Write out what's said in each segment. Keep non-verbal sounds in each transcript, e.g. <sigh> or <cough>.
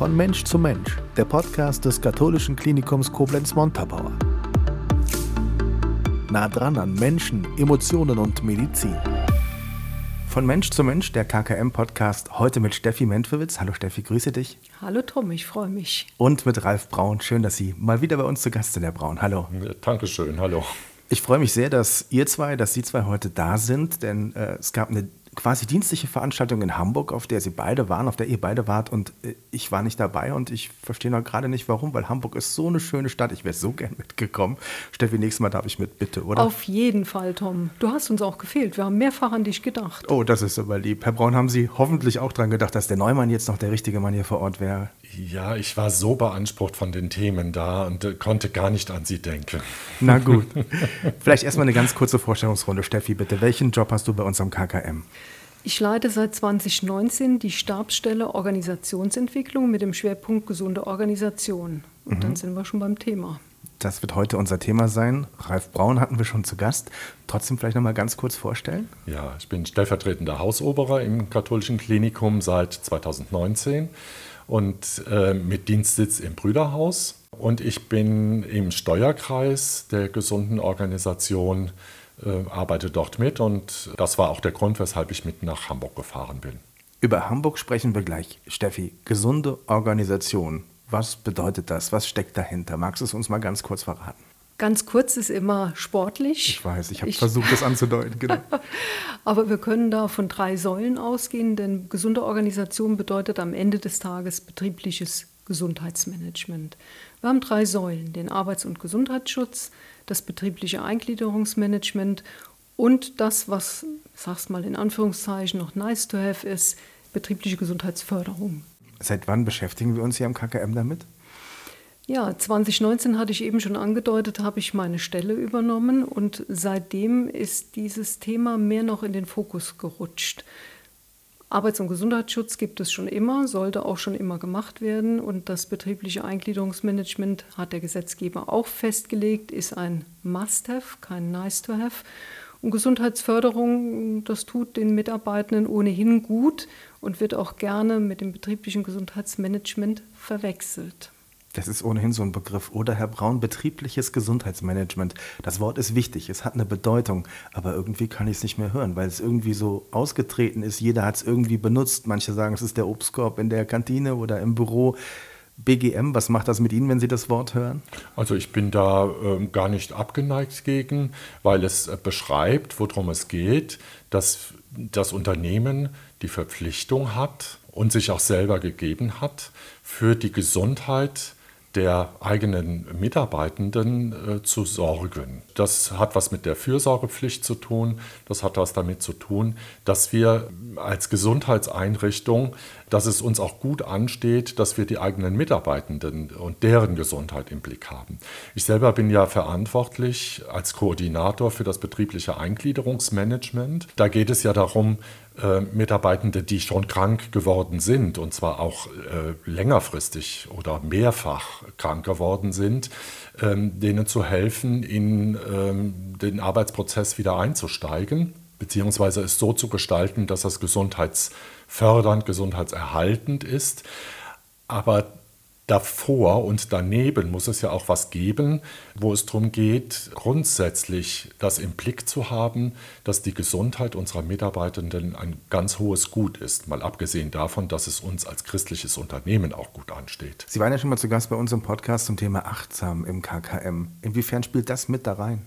Von Mensch zu Mensch, der Podcast des katholischen Klinikums Koblenz-Montabaur. Nah dran an Menschen, Emotionen und Medizin. Von Mensch zu Mensch, der KKM-Podcast, heute mit Steffi Mentwewitz. Hallo Steffi, grüße dich. Hallo Tom, ich freue mich. Und mit Ralf Braun. Schön, dass Sie mal wieder bei uns zu Gast sind, Herr Braun. Hallo. Ja, Dankeschön, hallo. Ich freue mich sehr, dass ihr zwei, dass Sie zwei heute da sind, denn äh, es gab eine quasi dienstliche Veranstaltung in Hamburg, auf der Sie beide waren, auf der ihr beide wart und äh, ich war nicht dabei und ich verstehe noch gerade nicht warum, weil Hamburg ist so eine schöne Stadt. Ich wäre so gern mitgekommen. Steffi, nächstes Mal darf ich mit, bitte, oder? Auf jeden Fall, Tom. Du hast uns auch gefehlt. Wir haben mehrfach an dich gedacht. Oh, das ist aber lieb. Herr Braun, haben Sie hoffentlich auch daran gedacht, dass der Neumann jetzt noch der richtige Mann hier vor Ort wäre? Ja, ich war so beansprucht von den Themen da und äh, konnte gar nicht an Sie denken. Na gut. <laughs> Vielleicht erstmal eine ganz kurze Vorstellungsrunde. Steffi, bitte. Welchen Job hast du bei uns am KKM? Ich leite seit 2019 die Stabsstelle Organisationsentwicklung mit dem Schwerpunkt gesunde Organisation. Und mhm. dann sind wir schon beim Thema. Das wird heute unser Thema sein. Ralf Braun hatten wir schon zu Gast. Trotzdem vielleicht noch mal ganz kurz vorstellen. Ja, ich bin stellvertretender Hausoberer im katholischen Klinikum seit 2019 und äh, mit Dienstsitz im Brüderhaus. Und ich bin im Steuerkreis der gesunden Organisation äh, arbeite dort mit und das war auch der Grund, weshalb ich mit nach Hamburg gefahren bin. Über Hamburg sprechen wir gleich. Steffi, gesunde Organisation. Was bedeutet das? Was steckt dahinter? Magst du es uns mal ganz kurz verraten? Ganz kurz ist immer sportlich. Ich weiß, ich habe versucht, das anzudeuten. Genau. <laughs> Aber wir können da von drei Säulen ausgehen, denn gesunde Organisation bedeutet am Ende des Tages betriebliches Gesundheitsmanagement. Wir haben drei Säulen, den Arbeits- und Gesundheitsschutz, das betriebliche Eingliederungsmanagement und das, was, sag's mal in Anführungszeichen, noch nice to have ist, betriebliche Gesundheitsförderung. Seit wann beschäftigen wir uns hier am KKM damit? Ja, 2019 hatte ich eben schon angedeutet, habe ich meine Stelle übernommen und seitdem ist dieses Thema mehr noch in den Fokus gerutscht. Arbeits- und Gesundheitsschutz gibt es schon immer, sollte auch schon immer gemacht werden. Und das betriebliche Eingliederungsmanagement hat der Gesetzgeber auch festgelegt, ist ein Must-Have, kein Nice-to-Have. Und Gesundheitsförderung, das tut den Mitarbeitenden ohnehin gut und wird auch gerne mit dem betrieblichen Gesundheitsmanagement verwechselt. Das ist ohnehin so ein Begriff. Oder Herr Braun, betriebliches Gesundheitsmanagement. Das Wort ist wichtig, es hat eine Bedeutung, aber irgendwie kann ich es nicht mehr hören, weil es irgendwie so ausgetreten ist. Jeder hat es irgendwie benutzt. Manche sagen, es ist der Obstkorb in der Kantine oder im Büro. BGM, was macht das mit Ihnen, wenn Sie das Wort hören? Also ich bin da äh, gar nicht abgeneigt gegen, weil es äh, beschreibt, worum es geht, dass das Unternehmen die Verpflichtung hat und sich auch selber gegeben hat, für die Gesundheit der eigenen Mitarbeitenden äh, zu sorgen. Das hat was mit der Fürsorgepflicht zu tun. Das hat was damit zu tun, dass wir als Gesundheitseinrichtung, dass es uns auch gut ansteht, dass wir die eigenen Mitarbeitenden und deren Gesundheit im Blick haben. Ich selber bin ja verantwortlich als Koordinator für das betriebliche Eingliederungsmanagement. Da geht es ja darum, äh, Mitarbeitende, die schon krank geworden sind, und zwar auch äh, längerfristig oder mehrfach krank geworden sind, ähm, denen zu helfen, in ähm, den Arbeitsprozess wieder einzusteigen, beziehungsweise es so zu gestalten, dass das gesundheitsfördernd, gesundheitserhaltend ist. Aber davor und daneben muss es ja auch was geben, wo es darum geht, grundsätzlich das im Blick zu haben, dass die Gesundheit unserer Mitarbeitenden ein ganz hohes Gut ist, mal abgesehen davon, dass es uns als christliches Unternehmen auch gut ansteht. Sie waren ja schon mal zu Gast bei uns im Podcast zum Thema Achtsam im KKM. Inwiefern spielt das mit da rein?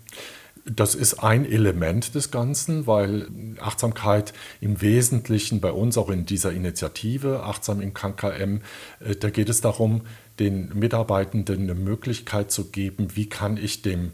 Das ist ein Element des Ganzen, weil Achtsamkeit im Wesentlichen bei uns auch in dieser Initiative Achtsam im KKM, äh, da geht es darum, den Mitarbeitenden eine Möglichkeit zu geben, wie kann ich dem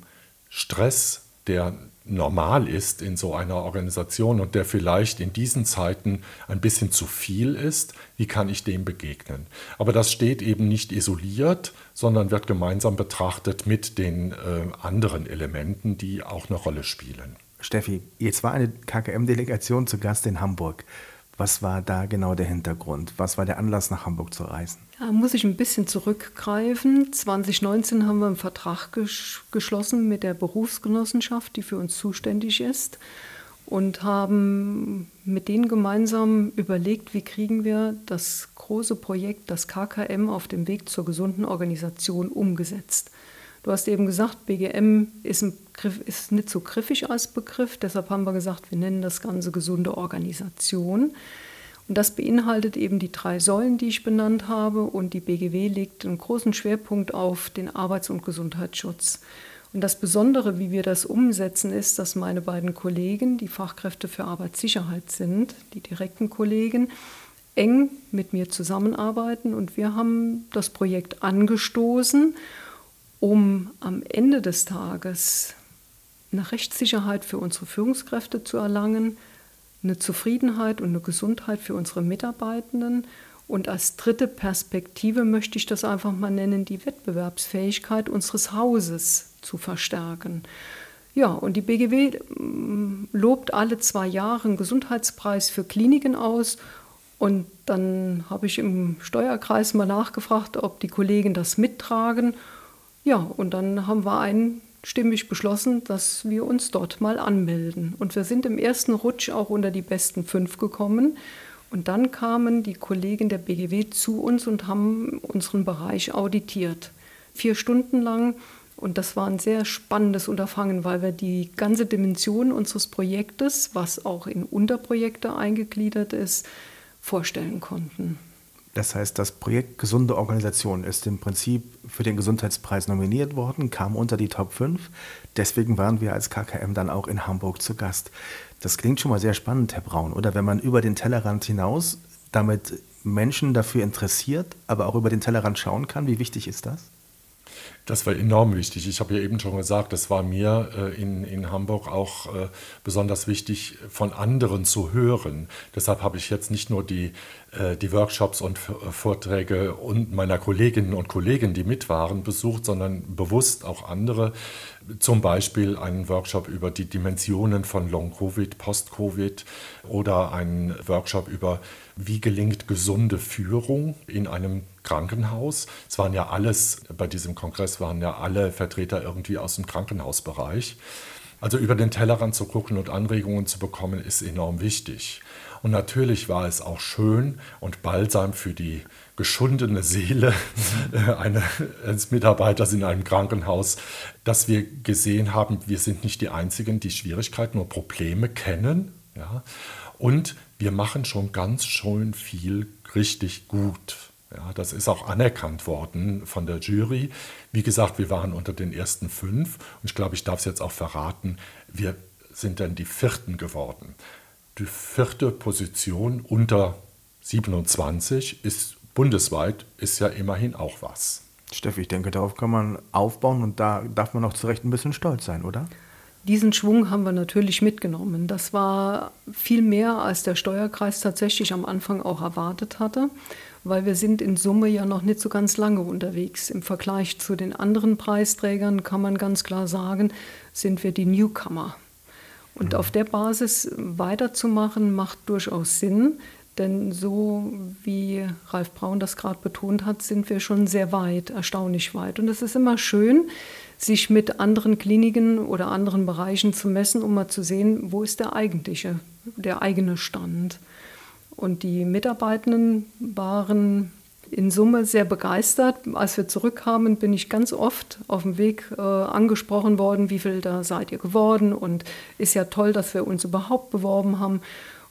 Stress, der normal ist in so einer Organisation und der vielleicht in diesen Zeiten ein bisschen zu viel ist, wie kann ich dem begegnen? Aber das steht eben nicht isoliert, sondern wird gemeinsam betrachtet mit den äh, anderen Elementen, die auch eine Rolle spielen. Steffi, jetzt war eine KKM-Delegation zu Gast in Hamburg. Was war da genau der Hintergrund? Was war der Anlass, nach Hamburg zu reisen? Da muss ich ein bisschen zurückgreifen. 2019 haben wir einen Vertrag ges geschlossen mit der Berufsgenossenschaft, die für uns zuständig ist. und haben mit denen gemeinsam überlegt, wie kriegen wir das große Projekt, das KKM auf dem Weg zur gesunden Organisation umgesetzt. Du hast eben gesagt, BGM ist, Griff, ist, nicht so griffig als Begriff, deshalb haben wir gesagt, wir nennen das Ganze gesunde Organisation. Und das beinhaltet eben die drei Säulen, die ich benannt habe, und die BGW legt einen großen Schwerpunkt auf den Arbeits- und Gesundheitsschutz. Und das Besondere, wie wir das umsetzen, ist, dass meine beiden Kollegen, die Fachkräfte für Arbeitssicherheit sind, die direkten Kollegen, eng mit mir zusammenarbeiten. Und wir haben das Projekt angestoßen um am Ende des Tages eine Rechtssicherheit für unsere Führungskräfte zu erlangen, eine Zufriedenheit und eine Gesundheit für unsere Mitarbeitenden und als dritte Perspektive möchte ich das einfach mal nennen, die Wettbewerbsfähigkeit unseres Hauses zu verstärken. Ja, und die BGW mm, lobt alle zwei Jahre einen Gesundheitspreis für Kliniken aus. Und dann habe ich im Steuerkreis mal nachgefragt, ob die Kollegen das mittragen. Ja, und dann haben wir einstimmig beschlossen, dass wir uns dort mal anmelden. Und wir sind im ersten Rutsch auch unter die besten fünf gekommen. Und dann kamen die Kollegen der BGW zu uns und haben unseren Bereich auditiert. Vier Stunden lang. Und das war ein sehr spannendes Unterfangen, weil wir die ganze Dimension unseres Projektes, was auch in Unterprojekte eingegliedert ist, vorstellen konnten. Das heißt, das Projekt Gesunde Organisation ist im Prinzip für den Gesundheitspreis nominiert worden, kam unter die Top 5. Deswegen waren wir als KKM dann auch in Hamburg zu Gast. Das klingt schon mal sehr spannend, Herr Braun, oder? Wenn man über den Tellerrand hinaus damit Menschen dafür interessiert, aber auch über den Tellerrand schauen kann, wie wichtig ist das? Das war enorm wichtig. Ich habe ja eben schon gesagt, das war mir äh, in, in Hamburg auch äh, besonders wichtig, von anderen zu hören. Deshalb habe ich jetzt nicht nur die, äh, die Workshops und äh, Vorträge und meiner Kolleginnen und Kollegen, die mit waren, besucht, sondern bewusst auch andere. Zum Beispiel einen Workshop über die Dimensionen von Long-Covid, Post-Covid oder einen Workshop über wie gelingt gesunde Führung in einem Krankenhaus. Es waren ja alles, bei diesem Kongress waren ja alle Vertreter irgendwie aus dem Krankenhausbereich. Also über den Tellerrand zu gucken und Anregungen zu bekommen, ist enorm wichtig. Und natürlich war es auch schön und balsam für die geschundene Seele <laughs> eines Mitarbeiters in einem Krankenhaus, dass wir gesehen haben, wir sind nicht die Einzigen, die Schwierigkeiten oder Probleme kennen. Ja? Und wir machen schon ganz schön viel richtig gut. Ja, das ist auch anerkannt worden von der Jury. Wie gesagt, wir waren unter den ersten fünf und ich glaube, ich darf es jetzt auch verraten, wir sind dann die vierten geworden. Die vierte Position unter 27 ist bundesweit, ist ja immerhin auch was. Steffi, ich denke, darauf kann man aufbauen und da darf man auch zu Recht ein bisschen stolz sein, oder? Diesen Schwung haben wir natürlich mitgenommen. Das war viel mehr, als der Steuerkreis tatsächlich am Anfang auch erwartet hatte, weil wir sind in Summe ja noch nicht so ganz lange unterwegs. Im Vergleich zu den anderen Preisträgern kann man ganz klar sagen, sind wir die Newcomer. Und mhm. auf der Basis weiterzumachen, macht durchaus Sinn, denn so wie Ralf Braun das gerade betont hat, sind wir schon sehr weit, erstaunlich weit. Und es ist immer schön, sich mit anderen Kliniken oder anderen Bereichen zu messen, um mal zu sehen, wo ist der eigentliche, der eigene Stand. Und die Mitarbeitenden waren in Summe sehr begeistert. Als wir zurückkamen, bin ich ganz oft auf dem Weg äh, angesprochen worden, wie viel da seid ihr geworden und ist ja toll, dass wir uns überhaupt beworben haben.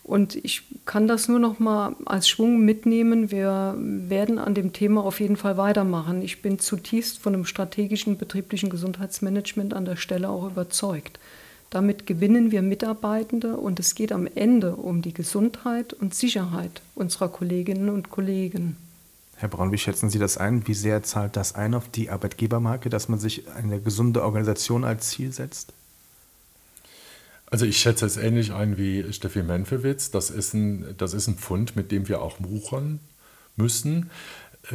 Und ich kann das nur noch mal als Schwung mitnehmen. Wir werden an dem Thema auf jeden Fall weitermachen. Ich bin zutiefst von einem strategischen betrieblichen Gesundheitsmanagement an der Stelle auch überzeugt. Damit gewinnen wir Mitarbeitende und es geht am Ende um die Gesundheit und Sicherheit unserer Kolleginnen und Kollegen. Herr Braun, wie schätzen Sie das ein? Wie sehr zahlt das ein auf die Arbeitgebermarke, dass man sich eine gesunde Organisation als Ziel setzt? Also ich schätze es ähnlich ein wie Steffi Menfewitz. Das ist ein, das ist ein Pfund, mit dem wir auch wuchern müssen,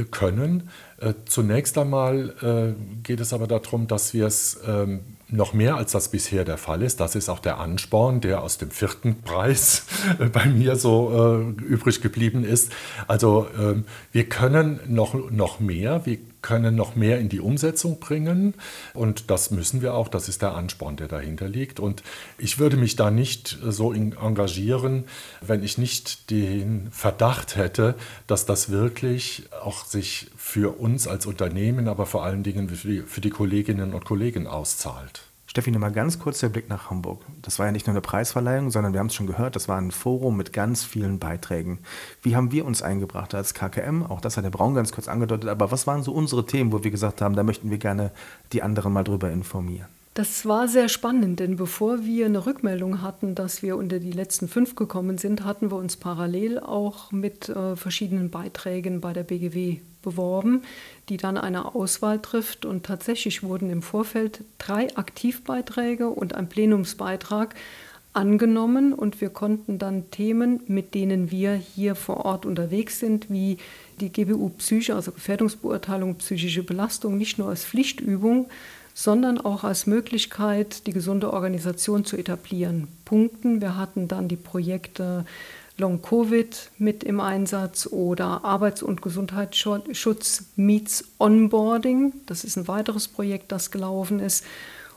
können. Äh, zunächst einmal äh, geht es aber darum, dass wir es ähm, noch mehr als das bisher der Fall ist. Das ist auch der Ansporn, der aus dem vierten Preis <laughs> äh, bei mir so übrig geblieben ist. Also ähm, wir können noch, noch mehr, wir können noch mehr in die Umsetzung bringen und das müssen wir auch, das ist der Ansporn, der dahinter liegt. Und ich würde mich da nicht so engagieren, wenn ich nicht den Verdacht hätte, dass das wirklich auch sich für uns als Unternehmen, aber vor allen Dingen für die, Kolleginnen und Kollegen auszahlt. Steffi, nochmal ganz kurz der Blick nach Hamburg. Das war ja nicht nur eine Preisverleihung, sondern wir haben es schon gehört, das war ein Forum mit ganz vielen Beiträgen. Wie haben wir uns eingebracht als KKM? Auch das hat der Braun ganz kurz angedeutet. Aber was waren so unsere Themen, wo wir gesagt haben, da möchten wir gerne die anderen mal drüber informieren? Das war sehr spannend, denn bevor wir eine Rückmeldung hatten, dass wir unter die letzten fünf gekommen sind, hatten wir uns parallel auch mit äh, verschiedenen Beiträgen bei der BGW beworben, die dann eine Auswahl trifft. Und tatsächlich wurden im Vorfeld drei Aktivbeiträge und ein Plenumsbeitrag angenommen und wir konnten dann Themen, mit denen wir hier vor Ort unterwegs sind, wie die GBU Psyche, also Gefährdungsbeurteilung psychische Belastung, nicht nur als Pflichtübung, sondern auch als Möglichkeit, die gesunde Organisation zu etablieren. Punkten. Wir hatten dann die Projekte Long Covid mit im Einsatz oder Arbeits- und Gesundheitsschutz meets Onboarding. Das ist ein weiteres Projekt, das gelaufen ist.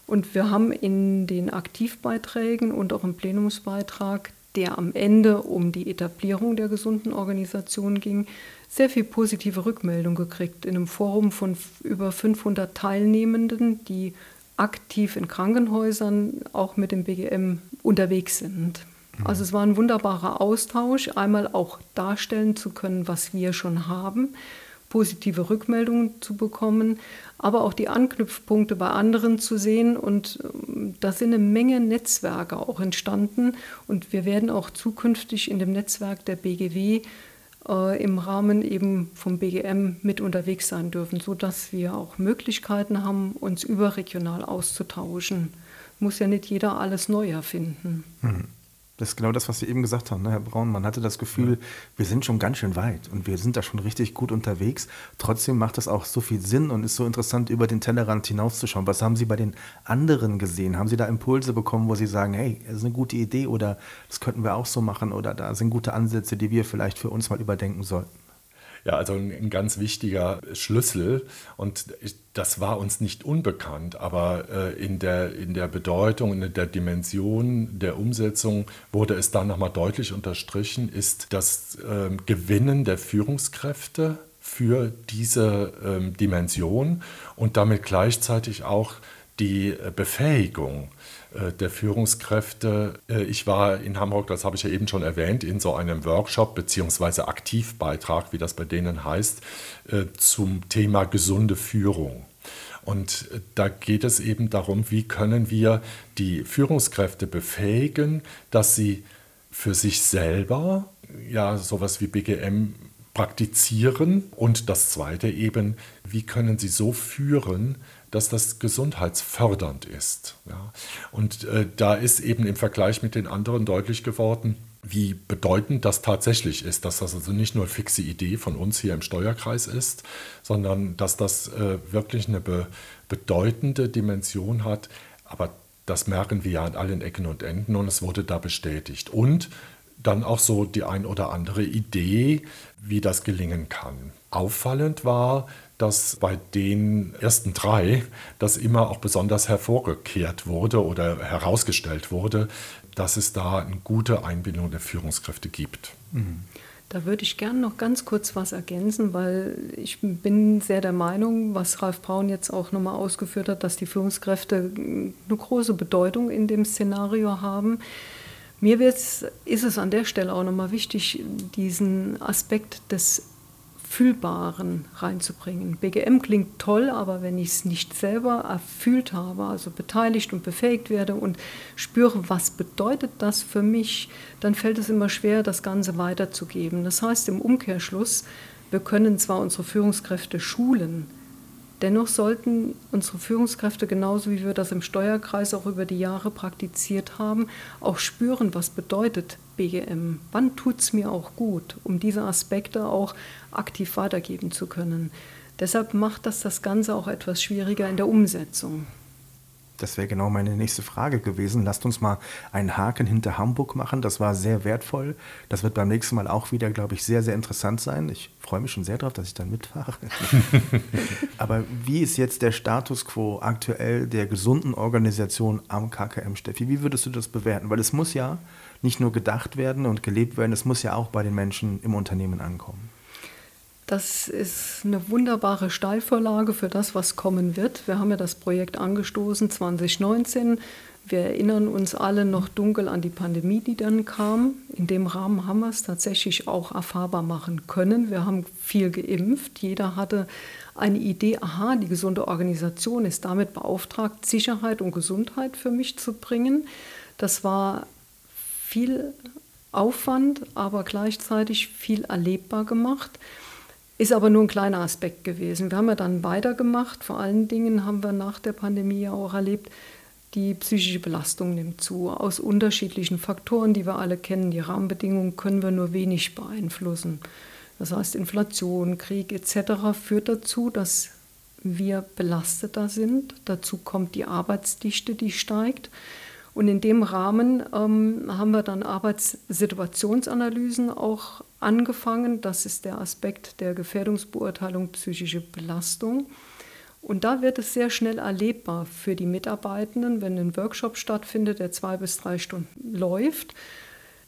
Und wir haben in den Aktivbeiträgen und auch im Plenumsbeitrag, der am Ende um die Etablierung der gesunden Organisation ging, sehr viel positive Rückmeldung gekriegt in einem Forum von über 500 Teilnehmenden, die aktiv in Krankenhäusern auch mit dem BGM unterwegs sind. Mhm. Also es war ein wunderbarer Austausch, einmal auch darstellen zu können, was wir schon haben, positive Rückmeldungen zu bekommen, aber auch die Anknüpfpunkte bei anderen zu sehen. Und ähm, da sind eine Menge Netzwerke auch entstanden. Und wir werden auch zukünftig in dem Netzwerk der BGW äh, im Rahmen eben vom BGM mit unterwegs sein dürfen, sodass wir auch Möglichkeiten haben, uns überregional auszutauschen. Muss ja nicht jeder alles neu erfinden. Mhm. Das ist genau das, was Sie eben gesagt haben, ne, Herr Braun. Man hatte das Gefühl, ja. wir sind schon ganz schön weit und wir sind da schon richtig gut unterwegs. Trotzdem macht es auch so viel Sinn und ist so interessant, über den Tellerrand hinauszuschauen. Was haben Sie bei den anderen gesehen? Haben Sie da Impulse bekommen, wo Sie sagen, hey, das ist eine gute Idee oder das könnten wir auch so machen oder da sind gute Ansätze, die wir vielleicht für uns mal überdenken sollten? Ja, also ein, ein ganz wichtiger Schlüssel. Und das war uns nicht unbekannt, aber äh, in, der, in der Bedeutung, in der Dimension der Umsetzung wurde es dann nochmal deutlich unterstrichen, ist das äh, Gewinnen der Führungskräfte für diese äh, Dimension und damit gleichzeitig auch die äh, Befähigung äh, der Führungskräfte. Äh, ich war in Hamburg, das habe ich ja eben schon erwähnt, in so einem Workshop bzw. Aktivbeitrag, wie das bei denen heißt, zum Thema gesunde Führung. Und da geht es eben darum, wie können wir die Führungskräfte befähigen, dass sie für sich selber ja sowas wie BGM praktizieren und das zweite eben, wie können sie so führen, dass das gesundheitsfördernd ist. Ja. Und äh, da ist eben im Vergleich mit den anderen deutlich geworden, wie bedeutend das tatsächlich ist, dass das also nicht nur eine fixe Idee von uns hier im Steuerkreis ist, sondern dass das äh, wirklich eine be bedeutende Dimension hat. Aber das merken wir ja an allen Ecken und Enden und es wurde da bestätigt. Und dann auch so die ein oder andere Idee, wie das gelingen kann. Auffallend war, dass bei den ersten drei das immer auch besonders hervorgekehrt wurde oder herausgestellt wurde, dass es da eine gute Einbindung der Führungskräfte gibt. Mhm. Da würde ich gerne noch ganz kurz was ergänzen, weil ich bin sehr der Meinung, was Ralf Braun jetzt auch nochmal ausgeführt hat, dass die Führungskräfte eine große Bedeutung in dem Szenario haben. Mir ist es an der Stelle auch nochmal wichtig, diesen Aspekt des Fühlbaren reinzubringen. BGM klingt toll, aber wenn ich es nicht selber erfüllt habe, also beteiligt und befähigt werde und spüre, was bedeutet das für mich, dann fällt es immer schwer, das Ganze weiterzugeben. Das heißt im Umkehrschluss, wir können zwar unsere Führungskräfte schulen, Dennoch sollten unsere Führungskräfte, genauso wie wir das im Steuerkreis auch über die Jahre praktiziert haben, auch spüren, was bedeutet BGM. Wann tut es mir auch gut, um diese Aspekte auch aktiv weitergeben zu können. Deshalb macht das das Ganze auch etwas schwieriger in der Umsetzung. Das wäre genau meine nächste Frage gewesen. Lasst uns mal einen Haken hinter Hamburg machen. Das war sehr wertvoll. Das wird beim nächsten Mal auch wieder, glaube ich, sehr, sehr interessant sein. Ich freue mich schon sehr darauf, dass ich dann mitfahre. <laughs> Aber wie ist jetzt der Status quo aktuell der gesunden Organisation am KKM, Steffi? Wie würdest du das bewerten? Weil es muss ja nicht nur gedacht werden und gelebt werden, es muss ja auch bei den Menschen im Unternehmen ankommen. Das ist eine wunderbare Steilvorlage für das, was kommen wird. Wir haben ja das Projekt angestoßen 2019. Wir erinnern uns alle noch dunkel an die Pandemie, die dann kam. In dem Rahmen haben wir es tatsächlich auch erfahrbar machen können. Wir haben viel geimpft. Jeder hatte eine Idee, aha, die gesunde Organisation ist damit beauftragt, Sicherheit und Gesundheit für mich zu bringen. Das war viel Aufwand, aber gleichzeitig viel erlebbar gemacht. Ist aber nur ein kleiner Aspekt gewesen. Wir haben ja dann weitergemacht. Vor allen Dingen haben wir nach der Pandemie ja auch erlebt, die psychische Belastung nimmt zu. Aus unterschiedlichen Faktoren, die wir alle kennen. Die Rahmenbedingungen können wir nur wenig beeinflussen. Das heißt, Inflation, Krieg etc. führt dazu, dass wir belasteter sind. Dazu kommt die Arbeitsdichte, die steigt. Und in dem Rahmen ähm, haben wir dann Arbeitssituationsanalysen auch angefangen. Das ist der Aspekt der Gefährdungsbeurteilung psychische Belastung. Und da wird es sehr schnell erlebbar für die Mitarbeitenden, wenn ein Workshop stattfindet, der zwei bis drei Stunden läuft,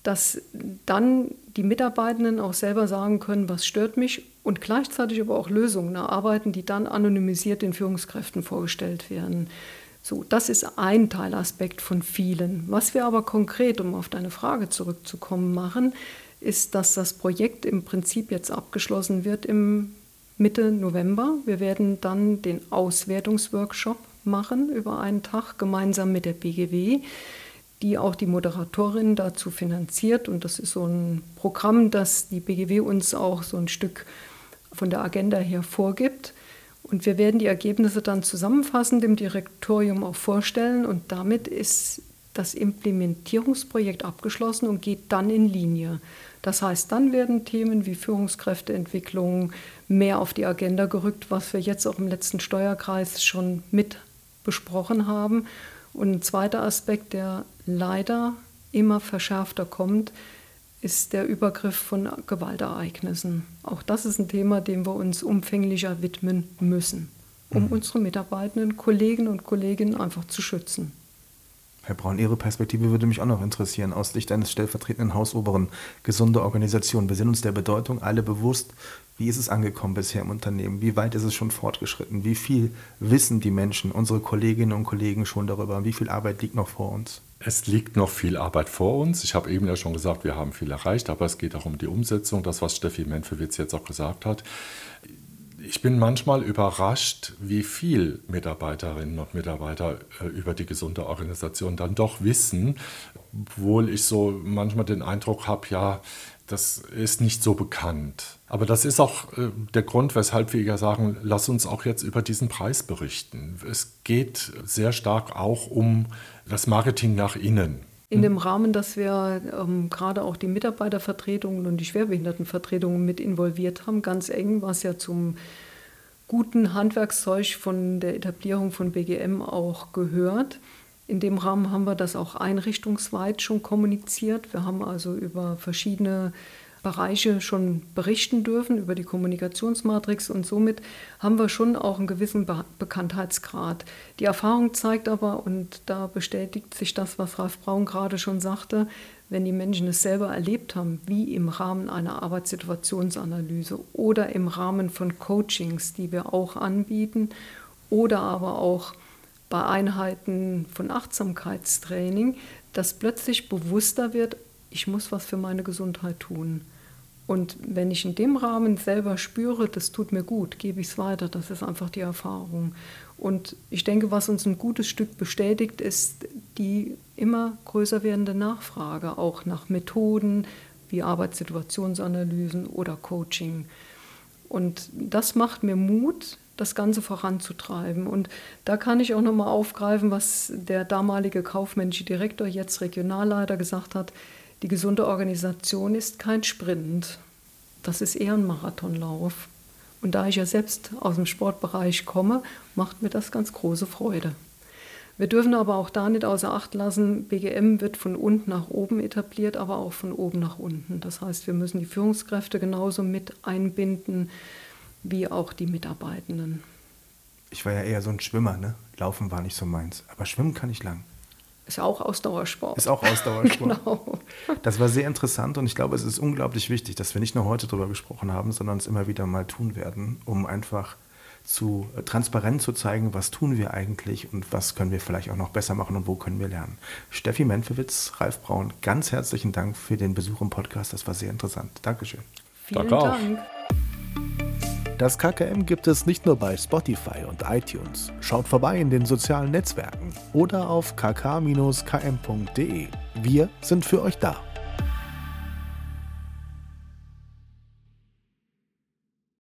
dass dann die Mitarbeitenden auch selber sagen können, was stört mich und gleichzeitig aber auch Lösungen erarbeiten, die dann anonymisiert den Führungskräften vorgestellt werden. So, das ist ein Teilaspekt von vielen. Was wir aber konkret, um auf deine Frage zurückzukommen, machen, ist, dass das Projekt im Prinzip jetzt abgeschlossen wird im Mitte November. Wir werden dann den Auswertungsworkshop machen über einen Tag gemeinsam mit der BGW, die auch die Moderatorin dazu finanziert. Und das ist so ein Programm, das die BGW uns auch so ein Stück von der Agenda her vorgibt. Und wir werden die Ergebnisse dann zusammenfassend dem Direktorium auch vorstellen und damit ist das Implementierungsprojekt abgeschlossen und geht dann in Linie. Das heißt, dann werden Themen wie Führungskräfteentwicklung mehr auf die Agenda gerückt, was wir jetzt auch im letzten Steuerkreis schon mit besprochen haben. Und ein zweiter Aspekt, der leider immer verschärfter kommt, ist der Übergriff von Gewaltereignissen. Auch das ist ein Thema, dem wir uns umfänglicher widmen müssen, um mhm. unsere Mitarbeitenden, Kollegen und Kolleginnen einfach zu schützen. Herr Braun, Ihre Perspektive würde mich auch noch interessieren, aus Sicht eines stellvertretenden Hausoberen. Gesunde Organisation. Wir sind uns der Bedeutung alle bewusst. Wie ist es angekommen bisher im Unternehmen? Wie weit ist es schon fortgeschritten? Wie viel wissen die Menschen, unsere Kolleginnen und Kollegen schon darüber? Wie viel Arbeit liegt noch vor uns? Es liegt noch viel Arbeit vor uns. Ich habe eben ja schon gesagt, wir haben viel erreicht, aber es geht auch um die Umsetzung, das, was Steffi Menfewitz jetzt auch gesagt hat. Ich bin manchmal überrascht, wie viel Mitarbeiterinnen und Mitarbeiter äh, über die gesunde Organisation dann doch wissen, obwohl ich so manchmal den Eindruck habe, ja, das ist nicht so bekannt. Aber das ist auch äh, der Grund, weshalb wir ja sagen, lass uns auch jetzt über diesen Preis berichten. Es geht sehr stark auch um das Marketing nach innen. In dem Rahmen, dass wir ähm, gerade auch die Mitarbeitervertretungen und die Schwerbehindertenvertretungen mit involviert haben, ganz eng, was ja zum guten Handwerkszeug von der Etablierung von BGM auch gehört. In dem Rahmen haben wir das auch einrichtungsweit schon kommuniziert. Wir haben also über verschiedene Bereiche schon berichten dürfen, über die Kommunikationsmatrix und somit haben wir schon auch einen gewissen Be Bekanntheitsgrad. Die Erfahrung zeigt aber, und da bestätigt sich das, was Ralf Braun gerade schon sagte, wenn die Menschen es selber erlebt haben, wie im Rahmen einer Arbeitssituationsanalyse oder im Rahmen von Coachings, die wir auch anbieten, oder aber auch bei Einheiten von Achtsamkeitstraining, dass plötzlich bewusster wird, ich muss was für meine Gesundheit tun. Und wenn ich in dem Rahmen selber spüre, das tut mir gut, gebe ich es weiter. Das ist einfach die Erfahrung. Und ich denke, was uns ein gutes Stück bestätigt, ist die immer größer werdende Nachfrage, auch nach Methoden wie Arbeitssituationsanalysen oder Coaching. Und das macht mir Mut, das Ganze voranzutreiben. Und da kann ich auch nochmal aufgreifen, was der damalige kaufmännische Direktor, jetzt Regionalleiter, gesagt hat. Die gesunde Organisation ist kein Sprint, das ist eher ein Marathonlauf. Und da ich ja selbst aus dem Sportbereich komme, macht mir das ganz große Freude. Wir dürfen aber auch da nicht außer Acht lassen, BGM wird von unten nach oben etabliert, aber auch von oben nach unten. Das heißt, wir müssen die Führungskräfte genauso mit einbinden wie auch die Mitarbeitenden. Ich war ja eher so ein Schwimmer, ne? Laufen war nicht so meins. Aber schwimmen kann ich lang. Ist auch Ausdauersport. Ist auch Ausdauersport. <laughs> genau. Das war sehr interessant und ich glaube, es ist unglaublich wichtig, dass wir nicht nur heute darüber gesprochen haben, sondern es immer wieder mal tun werden, um einfach zu äh, transparent zu zeigen, was tun wir eigentlich und was können wir vielleicht auch noch besser machen und wo können wir lernen. Steffi Menfewitz, Ralf Braun, ganz herzlichen Dank für den Besuch im Podcast. Das war sehr interessant. Dankeschön. Vielen Danke Dank. Das KKM gibt es nicht nur bei Spotify und iTunes. Schaut vorbei in den sozialen Netzwerken oder auf kk-km.de. Wir sind für euch da.